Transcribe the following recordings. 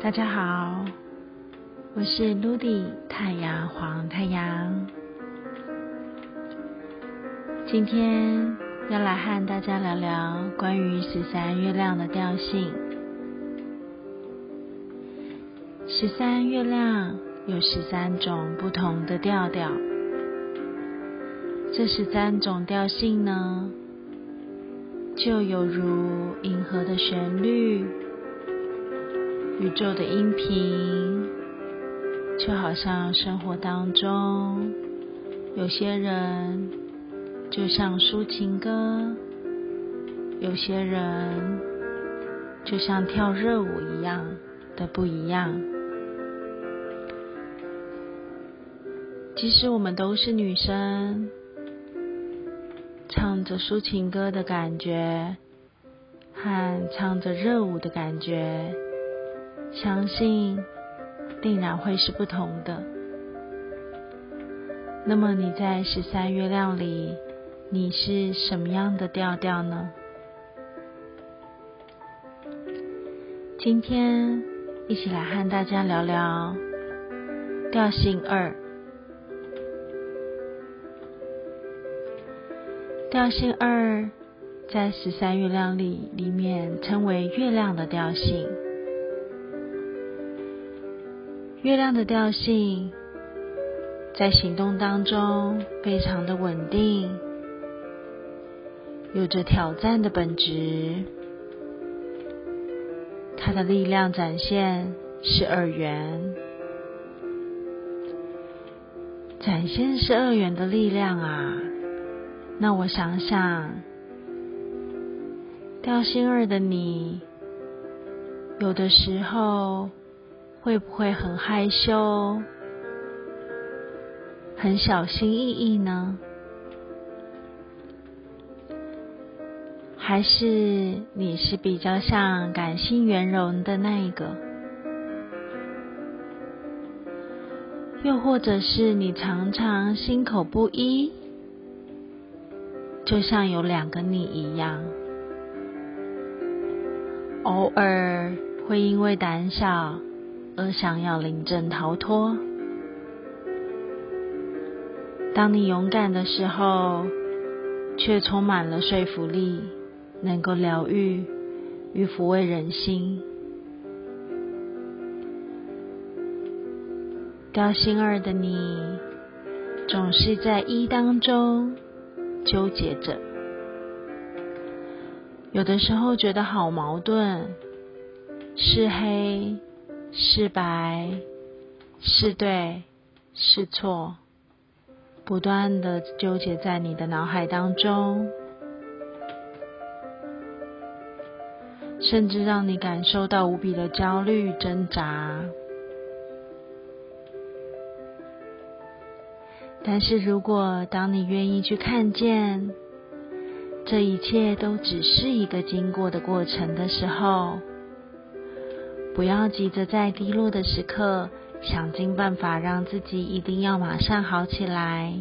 大家好，我是 Ludy 太阳黄太阳。今天要来和大家聊聊关于十三月亮的调性。十三月亮有十三种不同的调调，这十三种调性呢，就有如银河的旋律。宇宙的音频，就好像生活当中，有些人就像抒情歌，有些人就像跳热舞一样的不一样。即使我们都是女生，唱着抒情歌的感觉，和唱着热舞的感觉。相信定然会是不同的。那么你在十三月亮里，你是什么样的调调呢？今天一起来和大家聊聊调性二。调性二在十三月亮里里面称为月亮的调性。月亮的调性在行动当中非常的稳定，有着挑战的本质。它的力量展现是二元，展现是二元的力量啊！那我想想，调性二的你，有的时候。会不会很害羞、很小心翼翼呢？还是你是比较像感性圆融的那一个？又或者是你常常心口不一，就像有两个你一样，偶尔会因为胆小。而想要临阵逃脱。当你勇敢的时候，却充满了说服力，能够疗愈与抚慰人心。高心二的你，总是在一当中纠结着，有的时候觉得好矛盾，是黑。是白，是对，是错，不断的纠结在你的脑海当中，甚至让你感受到无比的焦虑挣扎。但是如果当你愿意去看见，这一切都只是一个经过的过程的时候，不要急着在低落的时刻想尽办法让自己一定要马上好起来，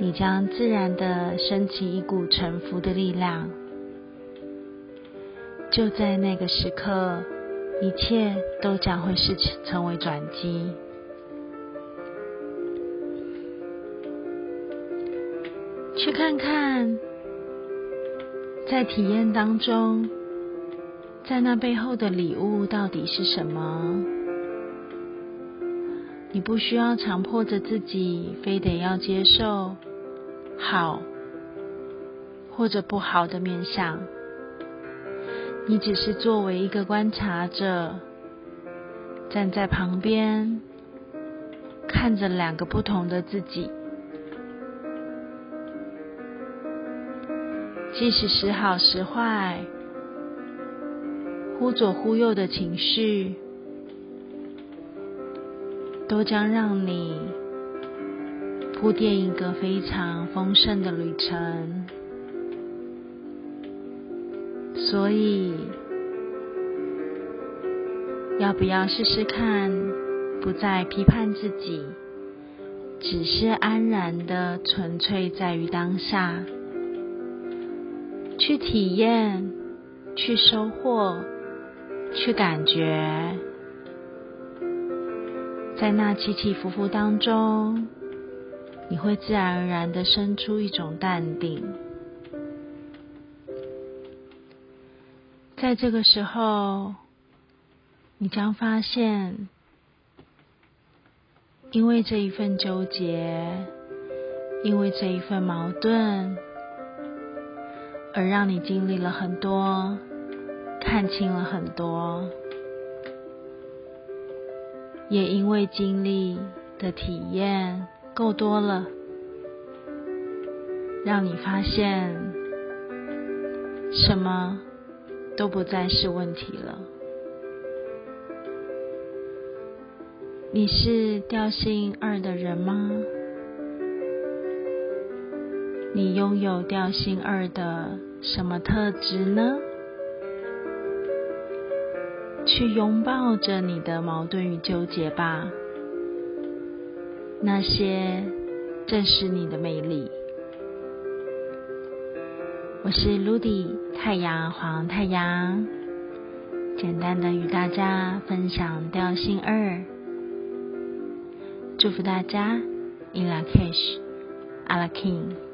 你将自然的升起一股沉浮的力量。就在那个时刻，一切都将会是成为转机。去看看，在体验当中。在那背后的礼物到底是什么？你不需要强迫着自己，非得要接受好或者不好的面相。你只是作为一个观察者，站在旁边，看着两个不同的自己，即使时好时坏。忽左忽右的情绪，都将让你铺垫一个非常丰盛的旅程。所以，要不要试试看，不再批判自己，只是安然的纯粹在于当下，去体验，去收获。去感觉，在那起起伏伏当中，你会自然而然的生出一种淡定。在这个时候，你将发现，因为这一份纠结，因为这一份矛盾，而让你经历了很多。看清了很多，也因为经历的体验够多了，让你发现什么都不再是问题了。你是调性二的人吗？你拥有调性二的什么特质呢？去拥抱着你的矛盾与纠结吧，那些正是你的魅力。我是 Ludy 太阳黄太阳，简单的与大家分享调性二，祝福大家 In La Cash, a la King。